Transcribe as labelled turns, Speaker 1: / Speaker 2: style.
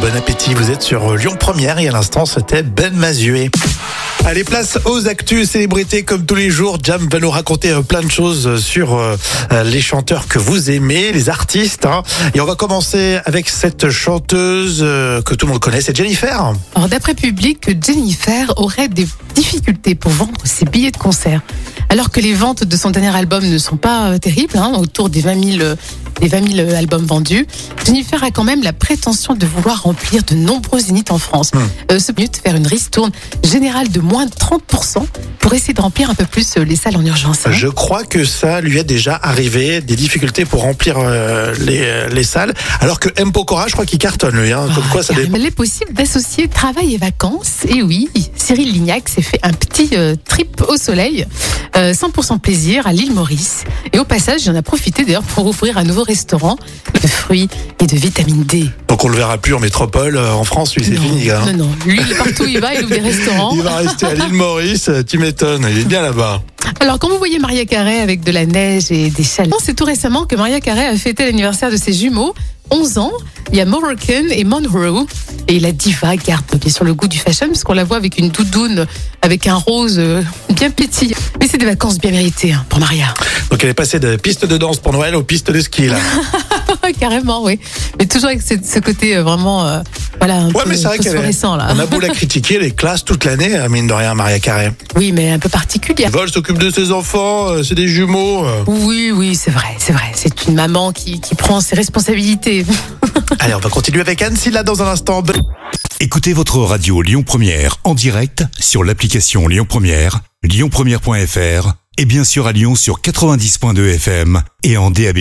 Speaker 1: Bon appétit, vous êtes sur Lyon Première et à l'instant c'était Ben Mazué. Allez, place aux actus célébrités comme tous les jours. Jam va nous raconter euh, plein de choses sur euh, euh, les chanteurs que vous aimez, les artistes. hein. Et on va commencer avec cette chanteuse que tout le monde connaît, c'est Jennifer.
Speaker 2: Alors, d'après Public, Jennifer aurait des difficultés pour vendre ses billets de concert. Alors que les ventes de son dernier album ne sont pas terribles, hein, autour des 20 000, euh, des 20 000 albums vendus, Jennifer a quand même la prétention de vouloir remplir de nombreux zéniths en France. Euh, ce but, faire une ristourne générale de moins de 30% pour essayer de remplir un peu plus euh, les salles en urgence. hein.
Speaker 1: Je crois que ça lui est déjà arrivé, des difficultés pour remplir euh, les, euh, les salles. Alors que M. Pokora, je crois qu'il cartonne lui. Hein, comme
Speaker 2: Ah,
Speaker 1: quoi ça
Speaker 2: car
Speaker 1: dépend.
Speaker 2: Il est possible d'associer travail et vacances. Et oui, Cyril Lignac s'est fait un petit euh, trip au soleil, euh, 100% plaisir à l'île Maurice. Et au passage, il en a profité d'ailleurs pour ouvrir un nouveau restaurant de fruits et de vitamine D.
Speaker 1: Donc on le verra plus en métropole, euh, en France, lui c'est
Speaker 2: non,
Speaker 1: fini. Hein.
Speaker 2: non, non. Lui, partout où il va, il ouvre des restaurants.
Speaker 1: Il va rester à l'île Maurice, euh, tu m'étonnes, il est bien là-bas.
Speaker 2: Alors, quand vous voyez Maria Carré avec de la neige et des chalets, c'est tout récemment que Maria Carré a fêté l'anniversaire de ses jumeaux. 11 ans, il y a Moroccan et Monroe. Et la diva garde bien sûr le goût du fashion, puisqu'on la voit avec une doudoune, avec un rose euh, bien pétillant. Mais c'est des vacances bien méritées hein, pour Maria.
Speaker 1: Donc elle est passée de piste de danse pour Noël aux pistes de ski là.
Speaker 2: Carrément, oui. Mais toujours avec ce, ce côté euh, vraiment, euh, voilà, un
Speaker 1: Ouais
Speaker 2: peu
Speaker 1: mais c'est vrai qu'elle est...
Speaker 2: phosphorescent, là.
Speaker 1: On a beau la critiquer, elle est classe toute l'année, euh, mine de rien, Maria Carré.
Speaker 2: Oui, mais un peu particulière.
Speaker 1: Vol s'occupe de ses enfants, euh, c'est des jumeaux. euh.
Speaker 2: Oui, oui, c'est vrai, c'est vrai. C'est une maman qui, qui prend ses responsabilités.
Speaker 1: Allez, on va continuer avec Anne Silla dans un instant.
Speaker 3: Écoutez votre radio Lyon Première en direct sur l'application Lyon Première, lyonpremière.fr et bien sûr à Lyon sur 90.2 FM et en DAB+.